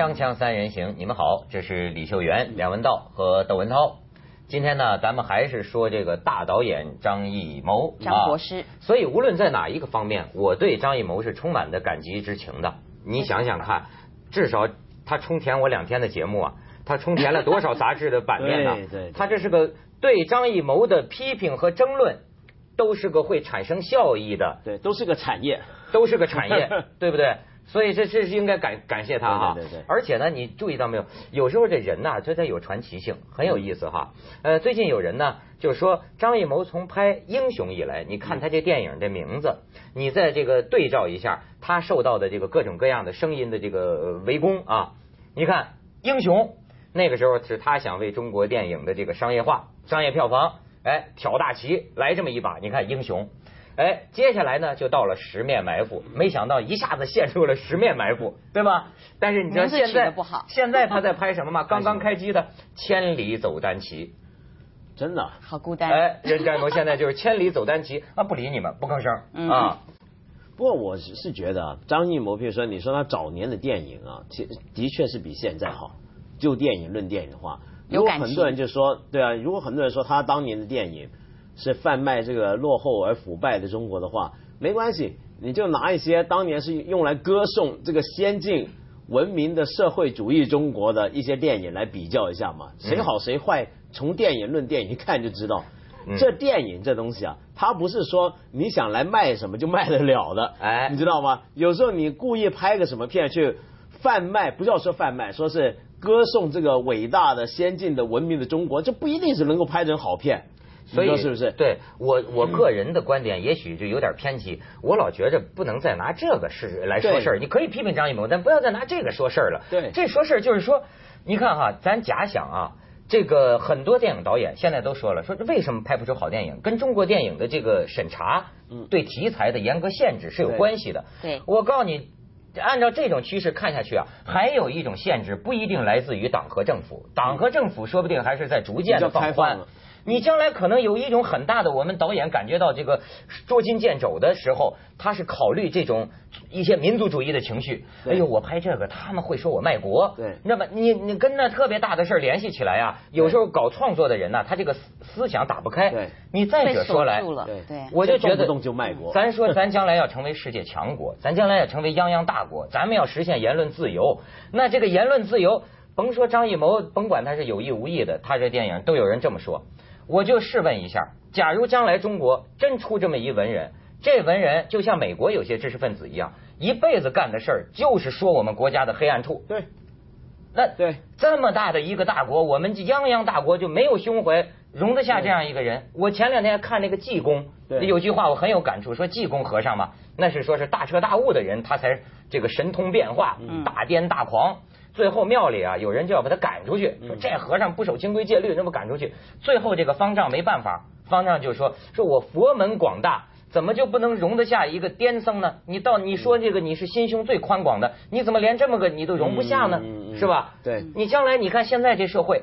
锵锵三人行，你们好，这是李秀媛、梁文道和窦文涛。今天呢，咱们还是说这个大导演张艺谋，张国师。所以无论在哪一个方面，我对张艺谋是充满的感激之情的。你想想看，至少他充填我两天的节目啊，他充填了多少杂志的版面呢？对对，他这是个对张艺谋的批评和争论，都是个会产生效益的，对，都是个产业，都是个产业，对不对？所以这这是应该感感谢他哈，对对对。而且呢，你注意到没有？有时候这人呐，他他有传奇性，很有意思哈。呃，最近有人呢就说张艺谋从拍《英雄》以来，你看他这电影的名字，你在这个对照一下他受到的这个各种各样的声音的这个围攻啊。你看《英雄》那个时候是他想为中国电影的这个商业化、商业票房，哎，挑大旗来这么一把。你看《英雄》。哎，接下来呢，就到了十面埋伏，没想到一下子陷入了十面埋伏，对吧？但是你知道现在现在他在 拍什么吗？刚刚开机的《千里走单骑》，真的好孤单。哎，任战谋现在就是《千里走单骑》，啊，不理你们，不吭声啊。不过我是觉得张艺谋，比如说你说他早年的电影啊，其的确是比现在好。就电影论电影的话，如果很多人就说，对啊，如果很多人说他当年的电影。是贩卖这个落后而腐败的中国的话，没关系，你就拿一些当年是用来歌颂这个先进文明的社会主义中国的一些电影来比较一下嘛，谁好谁坏，从电影论电影一看就知道。这电影这东西啊，它不是说你想来卖什么就卖得了的，哎，你知道吗？有时候你故意拍个什么片去贩卖，不要说贩卖，说是歌颂这个伟大的先进的文明的中国，这不一定是能够拍成好片。所以是不是？对我我个人的观点，也许就有点偏激。我老觉着不能再拿这个事来说事儿。你可以批评张艺谋，但不要再拿这个说事儿了。对，这说事儿就是说，你看哈，咱假想啊，这个很多电影导演现在都说了，说为什么拍不出好电影，跟中国电影的这个审查，对题材的严格限制是有关系的。对，我告诉你，按照这种趋势看下去啊，还有一种限制不一定来自于党和政府，党和政府说不定还是在逐渐的放宽。你将来可能有一种很大的，我们导演感觉到这个捉襟见肘的时候，他是考虑这种一些民族主义的情绪。哎呦，我拍这个，他们会说我卖国。对，那么你你跟那特别大的事儿联系起来啊，有时候搞创作的人呢，他这个思想打不开。对，你再者说来，对对，我就觉得动不动就卖国。咱说咱将来要成为世界强国，咱将来要成为泱泱大国，咱们要实现言论自由。那这个言论自由，甭说张艺谋，甭管他是有意无意的，他这电影都有人这么说。我就试问一下，假如将来中国真出这么一文人，这文人就像美国有些知识分子一样，一辈子干的事儿就是说我们国家的黑暗处。对，那对这么大的一个大国，我们泱泱大国就没有胸怀容得下这样一个人？我前两天看那个济公，有句话我很有感触，说济公和尚嘛，那是说是大彻大悟的人，他才这个神通变化，大癫大狂。最后庙里啊，有人就要把他赶出去，说这和尚不守清规戒律，那么赶出去。最后这个方丈没办法，方丈就说：说我佛门广大，怎么就不能容得下一个癫僧呢？你到你说这个你是心胸最宽广的，你怎么连这么个你都容不下呢？是吧？对，你将来你看现在这社会，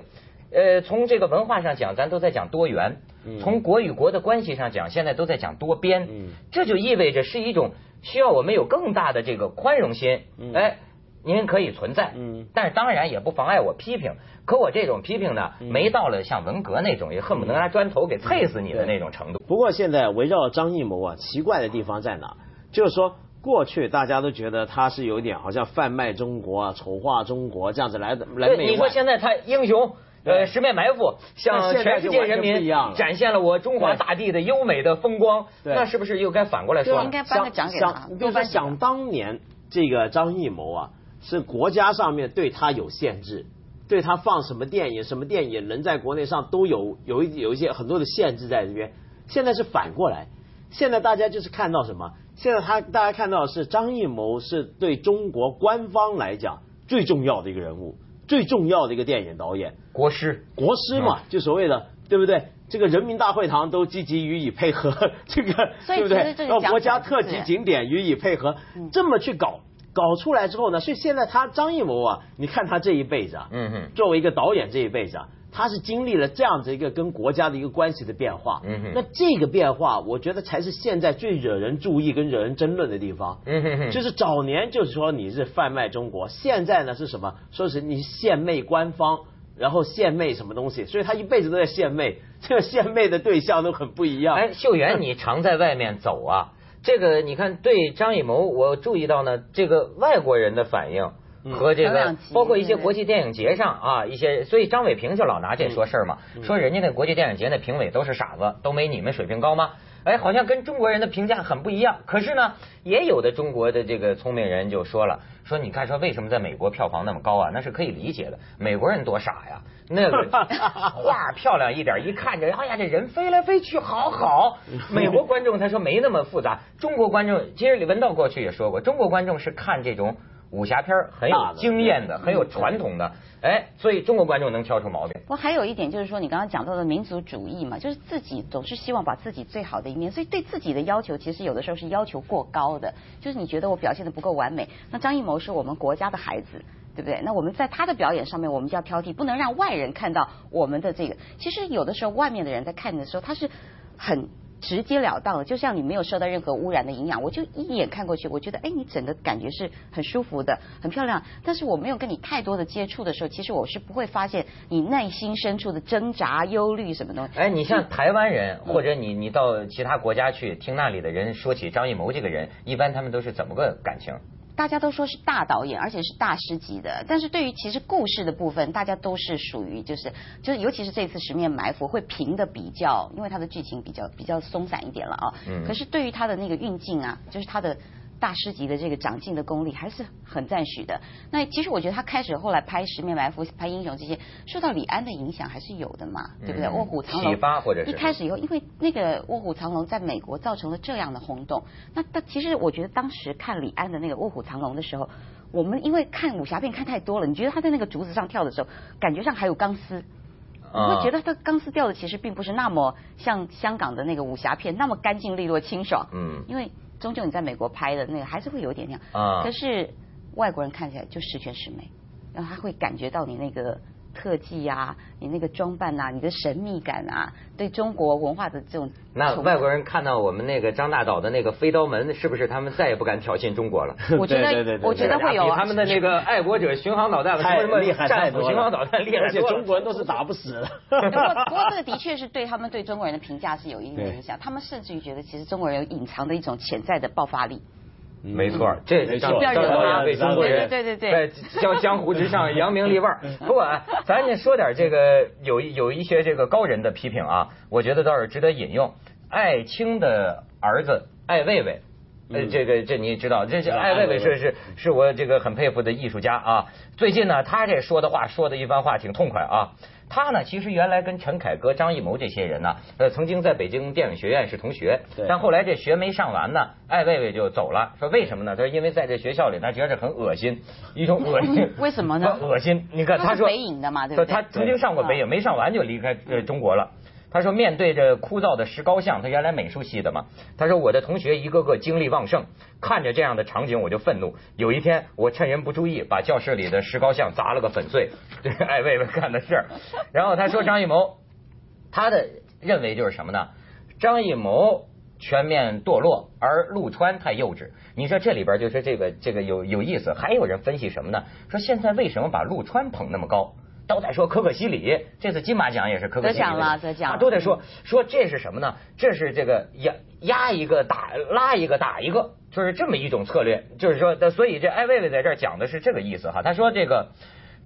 呃，从这个文化上讲，咱都在讲多元；从国与国的关系上讲，现在都在讲多边。这就意味着是一种需要我们有更大的这个宽容心。哎。您可以存在，嗯，但是当然也不妨碍我批评。可我这种批评呢，没到了像文革那种，也恨不得拿砖头给啐死你的那种程度。不过现在围绕张艺谋啊，奇怪的地方在哪？就是说，过去大家都觉得他是有点好像贩卖中国啊、丑化中国这样子来的来。你说现在他英雄，呃，十面埋伏，向全世界人民展现了我中华大地的优美的风光，那是不是又该反过来说？应该颁个奖给他。就是想当年这个张艺谋啊。是国家上面对他有限制，对他放什么电影、什么电影能在国内上都有有一有一些很多的限制在这边。现在是反过来，现在大家就是看到什么？现在他大家看到是张艺谋是对中国官方来讲最重要的一个人物，最重要的一个电影导演，国师，国师嘛，就所谓的对不对？这个人民大会堂都积极予以配合，这个对不对？到国家特级景点予以配合，这么去搞。搞出来之后呢，所以现在他张艺谋啊，你看他这一辈子啊，嗯哼，作为一个导演这一辈子啊，他是经历了这样子一个跟国家的一个关系的变化。嗯哼，那这个变化，我觉得才是现在最惹人注意跟惹人争论的地方。嗯哼哼，就是早年就是说你是贩卖中国，现在呢是什么？说是你献媚官方，然后献媚什么东西？所以他一辈子都在献媚，这个献媚的对象都很不一样。哎，秀媛，你常在外面走啊？这个你看，对张艺谋，我注意到呢，这个外国人的反应。和这个包括一些国际电影节上啊，一些所以张伟平就老拿这说事儿嘛，说人家那国际电影节那评委都是傻子，都没你们水平高吗？哎，好像跟中国人的评价很不一样。可是呢，也有的中国的这个聪明人就说了，说你看说为什么在美国票房那么高啊？那是可以理解的，美国人多傻呀，那个 画漂亮一点，一看着，哎呀，这人飞来飞去，好好。美国观众他说没那么复杂，中国观众其实李文道过去也说过，中国观众是看这种。武侠片很有经验的，很有传统的，哎，所以中国观众能挑出毛病。不，还有一点就是说，你刚刚讲到的民族主义嘛，就是自己总是希望把自己最好的一面，所以对自己的要求其实有的时候是要求过高的。就是你觉得我表现的不够完美，那张艺谋是我们国家的孩子，对不对？那我们在他的表演上面，我们就要挑剔，不能让外人看到我们的这个。其实有的时候，外面的人在看你的时候，他是很。直截了当的，就像你没有受到任何污染的营养，我就一眼看过去，我觉得，哎，你整个感觉是很舒服的，很漂亮。但是我没有跟你太多的接触的时候，其实我是不会发现你内心深处的挣扎、忧虑什么东西。哎，你像台湾人，或者你你到其他国家去听那里的人说起张艺谋这个人，一般他们都是怎么个感情？大家都说是大导演，而且是大师级的。但是对于其实故事的部分，大家都是属于就是就是，尤其是这次《十面埋伏》会评的比较，因为它的剧情比较比较松散一点了啊。嗯。可是对于它的那个运镜啊，就是它的。大师级的这个长进的功力还是很赞许的。那其实我觉得他开始后来拍《十面埋伏》、拍《英雄》这些，受到李安的影响还是有的嘛，对不对？《卧虎藏龙》启发或者一开始以后，因为那个《卧虎藏龙》在美国造成了这样的轰动。那但其实我觉得当时看李安的那个《卧虎藏龙》的时候，我们因为看武侠片看太多了，你觉得他在那个竹子上跳的时候，感觉上还有钢丝，你会觉得他钢丝掉的其实并不是那么像香港的那个武侠片那么干净利落清爽。嗯，因为。终究你在美国拍的那个还是会有点那样，啊，可是外国人看起来就十全十美，然后他会感觉到你那个特技啊，你那个装扮啊，你的神秘感啊，对中国文化的这种。那外国人看到我们那个张大导的那个飞刀门，是不是他们再也不敢挑衅中国了？我觉得，我觉得会有。他们的那个爱国者巡航导弹太厉害，战斧巡航导弹厉害，而且中国人都是打不死的。不过，不过这个的确是对他们对中国人的评价是有一定的影响。他们甚至于觉得，其实中国人有隐藏的一种潜在的爆发力。没错，这是张张导演为中国人对对对在江江湖之上扬名立万。不过，咱也说点这个有有一些这个高人的批评啊，我觉得倒是值得引用。艾青的儿子艾未未，呃，这个这你知道，这是艾未未是是是我这个很佩服的艺术家啊。最近呢，他这说的话说的一番话挺痛快啊。他呢，其实原来跟陈凯歌、张艺谋这些人呢，呃，曾经在北京电影学院是同学，但后来这学没上完呢，艾未未就走了。说为什么呢？他说因为在这学校里，他觉得很恶心，一种恶心。为什么呢？恶心。你看他说北影的嘛，对不对？他曾经上过北影，没上完就离开呃中国了。他说：“面对着枯燥的石膏像，他原来美术系的嘛。他说我的同学一个个精力旺盛，看着这样的场景我就愤怒。有一天我趁人不注意，把教室里的石膏像砸了个粉碎，这是艾薇薇干的事儿。然后他说张艺谋，他的认为就是什么呢？张艺谋全面堕落，而陆川太幼稚。你说这里边就是这个这个有有意思。还有人分析什么呢？说现在为什么把陆川捧那么高？”都在说可可西里，这次金马奖也是可可西里得奖了，得奖都在说说这是什么呢？这是这个压压一个打拉一个打一个，就是这么一种策略。就是说，所以这艾薇薇在这儿讲的是这个意思哈。他说这个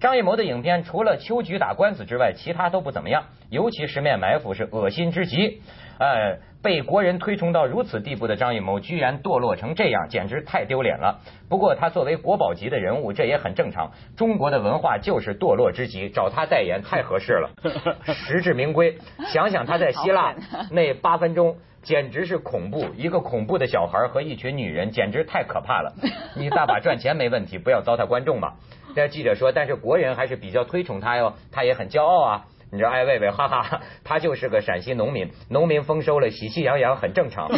张艺谋的影片除了秋菊打官司之外，其他都不怎么样，尤其十面埋伏是恶心之极。呃，被国人推崇到如此地步的张艺谋，居然堕落成这样，简直太丢脸了。不过他作为国宝级的人物，这也很正常。中国的文化就是堕落之极，找他代言太合适了，实至名归。想想他在希腊那八分钟，简直是恐怖。一个恐怖的小孩和一群女人，简直太可怕了。你大把赚钱没问题，不要糟蹋观众嘛。这记者说，但是国人还是比较推崇他哟，他也很骄傲啊。你知道艾薇薇，哈哈，他就是个陕西农民，农民丰收了，喜气洋洋，很正常。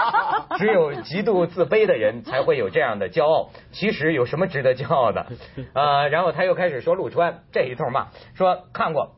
只有极度自卑的人才会有这样的骄傲。其实有什么值得骄傲的？呃，然后他又开始说陆川这一通骂，说看过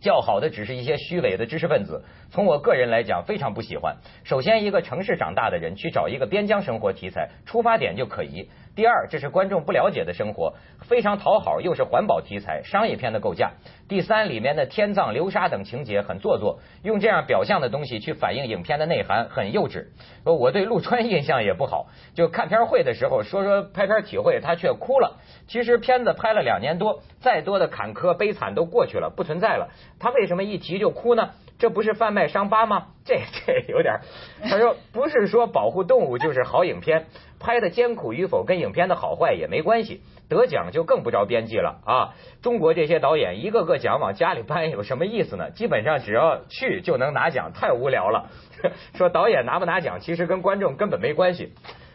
较好的只是一些虚伪的知识分子。从我个人来讲，非常不喜欢。首先，一个城市长大的人去找一个边疆生活题材，出发点就可疑。第二，这是观众不了解的生活，非常讨好，又是环保题材，商业片的构架。第三，里面的天葬流沙等情节很做作，用这样表象的东西去反映影片的内涵，很幼稚。我对陆川 印象也不好，就看片会的时候说说拍片体会，他却哭了。其实片子拍了两年多，再多的坎坷悲惨都过去了，不存在了。他为什么一提就哭呢？这不是贩卖伤疤吗？这这有点。他说不是说保护动物就是好影片，拍的艰苦与否跟影片的好坏也没关系。得奖就更不着边际了啊！中国这些导演一个个奖往家里搬，有什么意思呢？基本上只要去就能拿奖，太无聊了。说导演拿不拿奖，其实跟观众根本没关系。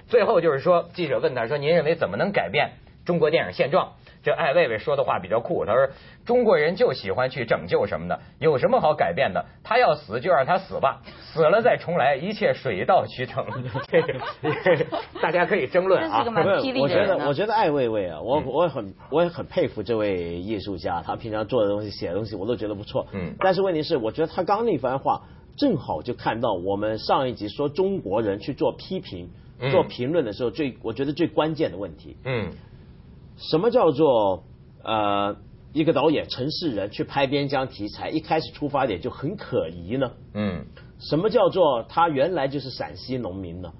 最后就是说，记者问他说：“您认为怎么能改变中国电影现状？”这艾薇薇说的话比较酷，他说：“中国人就喜欢去拯救什么的，有什么好改变的？他要死就让他死吧，死了再重来，一切水到渠成。”大家可以争论啊。我觉得，我觉得艾薇薇啊，我我很我也很佩服这位艺术家，他平常做的东西、写的东西，我都觉得不错。嗯。但是问题是，我觉得他刚那番话，正好就看到我们上一集说中国人去做批评、做评论的时候，最我觉得最关键的问题。嗯。什么叫做呃一个导演城市人去拍边疆题材，一开始出发点就很可疑呢？嗯，什么叫做他原来就是陕西农民呢？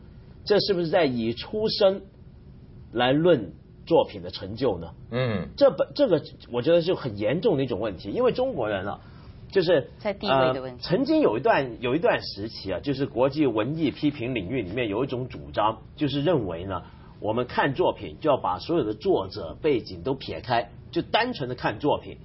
这是不是在以出身来论作品的成就呢？嗯，这本这个我觉得是很严重的一种问题，因为中国人啊，就是在地位的问题。曾经有一段有一段时期啊，就是国际文艺批评领域里面有一种主张，就是认为呢。我们看作品就要把所有的作者背景都撇开，就单纯的看作品。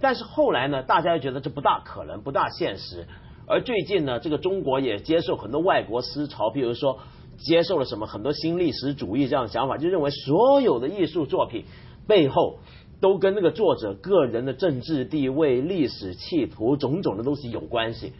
但是后来呢，大家又觉得这不大可能，不大现实。而最近呢，这个中国也接受很多外国思潮，比如说接受了什么很多新历史主义这样的想法，就认为所有的艺术作品背后都跟那个作者个人的政治地位、历史企图种种的东西有关系。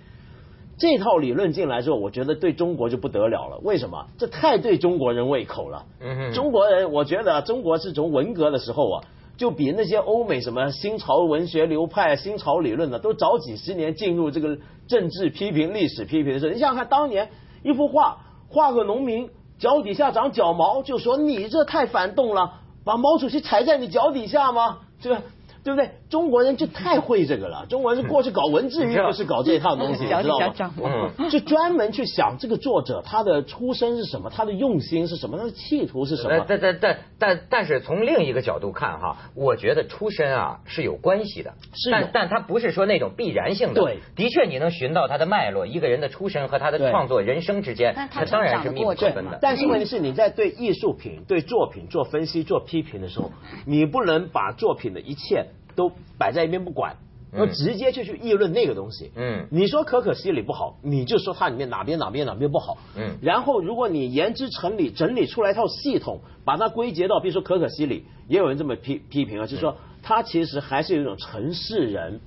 这套理论进来之后，我觉得对中国就不得了了。为什么？这太对中国人胃口了。中国人，我觉得中国是从文革的时候啊，就比那些欧美什么新潮文学流派、新潮理论呢，都早几十年进入这个政治批评、历史批评的时候。你想想看，当年一幅画，画个农民脚底下长脚毛，就说你这太反动了，把毛主席踩在你脚底下吗？这个。对不对？中国人就太会这个了。中国人是过去搞文字狱，不是搞这一套东西，你知道吗？就专门去想这个作者他的出身是什么，他的用心是什么，他的企图是什么。但但但但但是从另一个角度看哈，我觉得出身啊是有关系的。是。但但他不是说那种必然性的。对。的确，你能寻到他的脉络，一个人的出身和他的创作人生之间，他当然是密不可分的。但是问题是，你在对艺术品、对作品做分析、做批评的时候，你不能把作品的一切。都摆在一边不管，要直接就去议论那个东西。嗯，你说可可西里不好，你就说它里面哪边哪边哪边不好。嗯，然后如果你言之成理，整理出来一套系统，把它归结到，比如说可可西里，也有人这么批批评啊，就是说他其实还是有一种城市人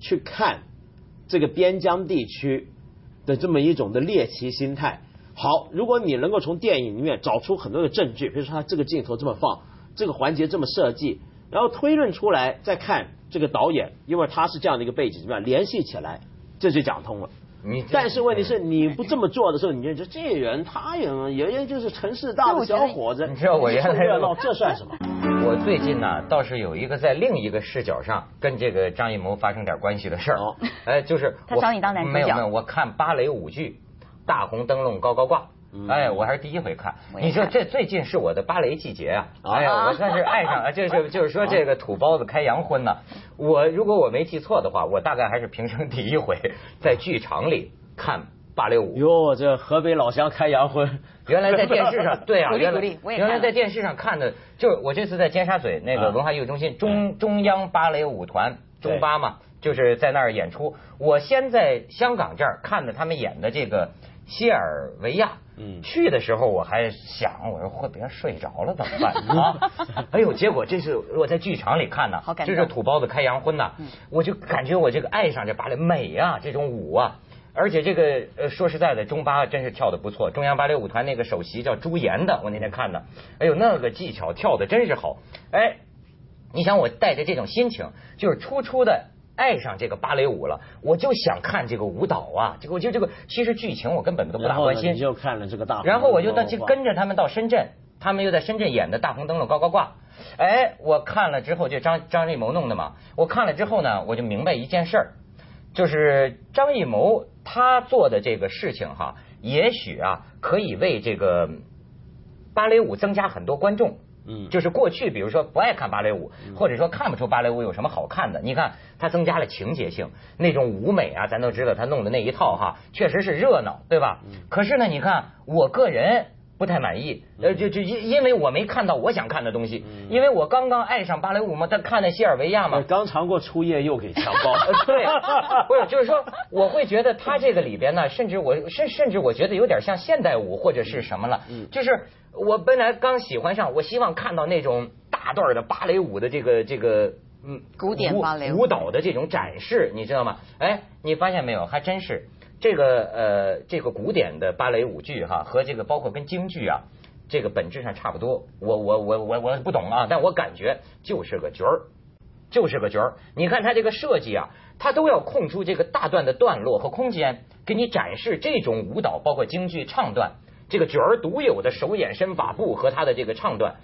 去看这个边疆地区的这么一种的猎奇心态。好，如果你能够从电影里面找出很多的证据，比如说他这个镜头这么放，这个环节这么设计。然后推论出来，再看这个导演，因为他是这样的一个背景，怎么样联系起来，这就讲通了。你但是问题是，你不这么做的时候，你就觉得这人他也人家就是城市大的小伙子，你知道我原来热闹，这算什么？我最近呢，倒是有一个在另一个视角上跟这个张艺谋发生点关系的事儿。哎，就是他找你当男主角。没有没有，我看芭蕾舞剧《大红灯笼高高挂》。哎，我还是第一回看。你说这最近是我的芭蕾季节啊！哎呀，我算是爱上了，就是就是说这个土包子开洋荤呢。我如果我没记错的话，我大概还是平生第一回在剧场里看芭蕾舞。哟，这河北老乡开洋荤，原来在电视上，对啊，原来原来在电视上看的，就是我这次在尖沙咀那个文化艺术中心中中央芭蕾舞团中巴嘛，就是在那儿演出。我先在香港这儿看的他们演的这个西尔维亚。嗯，去的时候我还想，我说会别人睡着了怎么办？啊？哎呦，结果这是我在剧场里看的，这是土包子开洋荤呐，我就感觉我这个爱上这芭蕾美啊，这种舞啊，而且这个呃说实在的，中巴真是跳的不错，中央芭蕾舞团那个首席叫朱岩的，我那天看的，哎呦那个技巧跳的真是好，哎，你想我带着这种心情，就是初初的爱上这个芭蕾舞了，我就想看这个舞蹈啊，这个我就这个其实剧情我根本都不大关心。你就看了这个大。然后我就到去跟着他们到深圳，他们又在深圳演的大红灯笼高高挂。哎，我看了之后就张张艺谋弄的嘛，我看了之后呢，我就明白一件事儿，就是张艺谋他做的这个事情哈，也许啊可以为这个芭蕾舞增加很多观众。嗯，就是过去比如说不爱看芭蕾舞，或者说看不出芭蕾舞有什么好看的，你看它增加了情节性，那种舞美啊，咱都知道他弄的那一套哈，确实是热闹，对吧？可是呢，你看我个人不太满意，呃，就就因因为我没看到我想看的东西，因为我刚刚爱上芭蕾舞嘛，他看那西尔维亚嘛，刚尝过初夜又给强暴，对，不是，就是说我会觉得他这个里边呢，甚至我甚甚至我觉得有点像现代舞或者是什么了，就是。我本来刚喜欢上，我希望看到那种大段的芭蕾舞的这个这个嗯古典芭蕾舞蹈的这种展示，你知道吗？哎，你发现没有？还真是这个呃这个古典的芭蕾舞剧哈，和这个包括跟京剧啊，这个本质上差不多。我我我我我不懂啊，但我感觉就是个角儿，就是个角儿。你看它这个设计啊，它都要空出这个大段的段落和空间，给你展示这种舞蹈，包括京剧唱段。这个角儿独有的手眼身法步和他的这个唱段，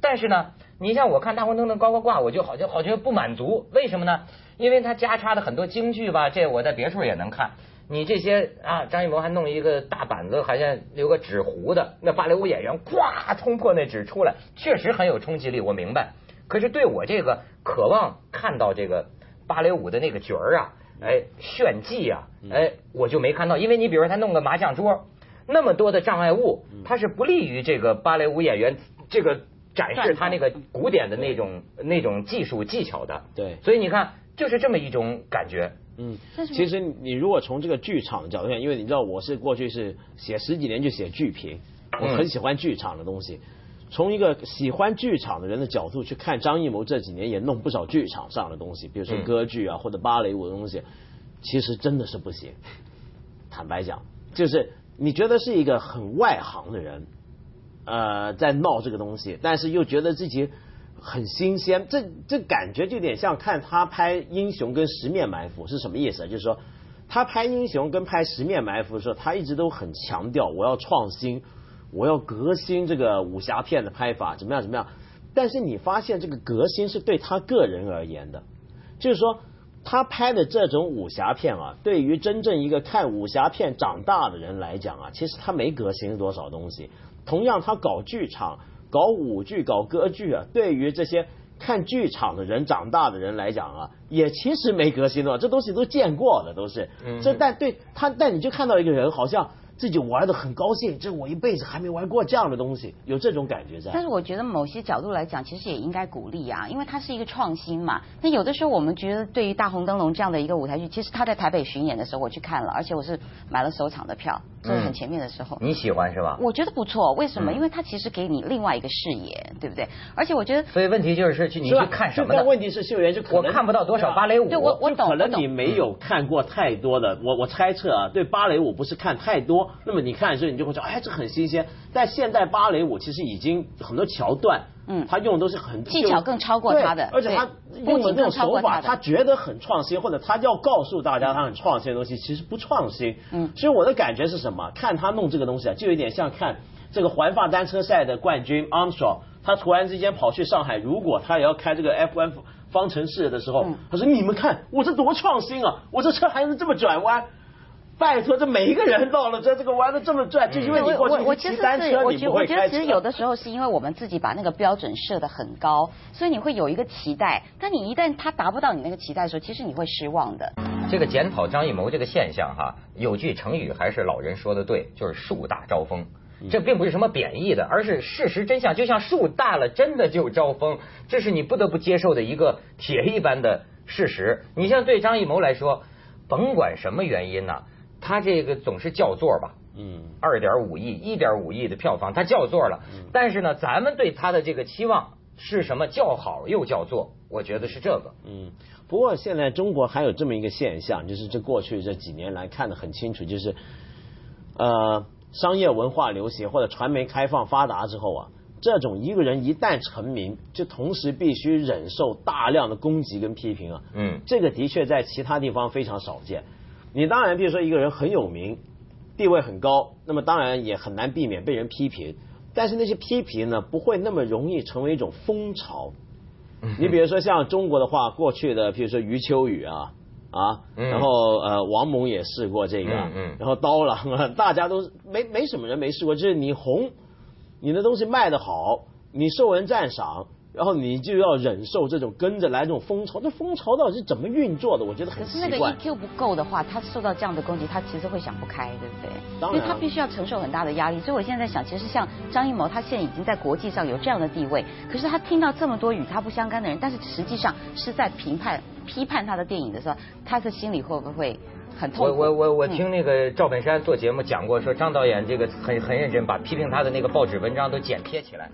但是呢，你像我看大红灯笼高高挂，我就好像好像不满足，为什么呢？因为他加插的很多京剧吧，这我在别处也能看。你这些啊，张艺谋还弄一个大板子，好像有个纸糊的，那芭蕾舞演员咵冲破那纸出来，确实很有冲击力，我明白。可是对我这个渴望看到这个芭蕾舞的那个角儿啊，哎，炫技啊，哎，我就没看到，因为你比如说他弄个麻将桌。那么多的障碍物，它是不利于这个芭蕾舞演员这个展示他那个古典的那种那种技术技巧的。对，所以你看，就是这么一种感觉。嗯，其实你如果从这个剧场的角度看，因为你知道我是过去是写十几年就写剧评，我很喜欢剧场的东西。从一个喜欢剧场的人的角度去看，张艺谋这几年也弄不少剧场上的东西，比如说歌剧啊或者芭蕾舞的东西，其实真的是不行。坦白讲，就是。你觉得是一个很外行的人，呃，在闹这个东西，但是又觉得自己很新鲜，这这感觉就有点像看他拍《英雄》跟《十面埋伏》是什么意思？就是说，他拍《英雄》跟拍《十面埋伏》的时候，他一直都很强调我要创新，我要革新这个武侠片的拍法，怎么样怎么样？但是你发现这个革新是对他个人而言的，就是说。他拍的这种武侠片啊，对于真正一个看武侠片长大的人来讲啊，其实他没革新多少东西。同样，他搞剧场、搞舞剧、搞歌剧啊，对于这些看剧场的人长大的人来讲啊，也其实没革新多少，这东西都见过的都是。这但对他，但你就看到一个人好像。自己玩的很高兴，这我一辈子还没玩过这样的东西，有这种感觉在。但是我觉得某些角度来讲，其实也应该鼓励啊，因为它是一个创新嘛。那有的时候我们觉得，对于大红灯笼这样的一个舞台剧，其实他在台北巡演的时候我去看了，而且我是买了首场的票，这是很前面的时候。你喜欢是吧？我觉得不错，为什么？因为它其实给你另外一个视野，对不对？而且我觉得。所以问题就是去你去看什么的？问题是秀媛就我看不到多少芭蕾舞。对我我懂可能你没有看过太多的，我我猜测啊，对芭蕾舞不是看太多，那么你看的时候。你就会说，哎，这很新鲜。但现代芭蕾舞其实已经很多桥段，嗯，他用的都是很技巧更超过他的，而且他用的那种手法，他觉得很创新，或者他要告诉大家他很创新的东西，其实不创新。嗯，所以我的感觉是什么？看他弄这个东西啊，就有点像看这个环法单车赛的冠军 Armstrong，他突然之间跑去上海，如果他也要开这个 F1 方程式的时候，他说：“你们看我这多创新啊！我这车还能这么转弯。”拜托，这每一个人到了这这个玩的这么转，就因为你过去骑单车，你不会开我觉得其实有的时候是因为我们自己把那个标准设的很高，所以你会有一个期待。但你一旦他达不到你那个期待的时候，其实你会失望的。这个检讨张艺谋这个现象哈，有句成语还是老人说的对，就是树大招风。这并不是什么贬义的，而是事实真相。就像树大了，真的就招风，这是你不得不接受的一个铁一般的事实。你像对张艺谋来说，甭管什么原因呢？他这个总是叫座吧，嗯，二点五亿、一点五亿的票房，他叫座了。但是呢，咱们对他的这个期望是什么？叫好又叫座，我觉得是这个。嗯，不过现在中国还有这么一个现象，就是这过去这几年来看的很清楚，就是呃，商业文化流行或者传媒开放发达之后啊，这种一个人一旦成名，就同时必须忍受大量的攻击跟批评啊。嗯，这个的确在其他地方非常少见。你当然，比如说一个人很有名，地位很高，那么当然也很难避免被人批评。但是那些批评呢，不会那么容易成为一种风潮。你比如说像中国的话，过去的，比如说余秋雨啊。啊，然后呃，王蒙也试过这个，然后刀郎啊，大家都没没什么人没试过，就是你红，你的东西卖得好，你受人赞赏。然后你就要忍受这种跟着来这种风潮，这风潮到底是怎么运作的？我觉得很奇怪。可是那个 EQ 不够的话，他受到这样的攻击，他其实会想不开，对不对？当然。因为他必须要承受很大的压力。所以我现在在想，其实像张艺谋，他现在已经在国际上有这样的地位，可是他听到这么多与他不相干的人，但是实际上是在评判、批判他的电影的时候，他的心里会不会很痛苦？我我我我听那个赵本山做节目讲过，说张导演这个很很认真，把批评他的那个报纸文章都剪贴起来。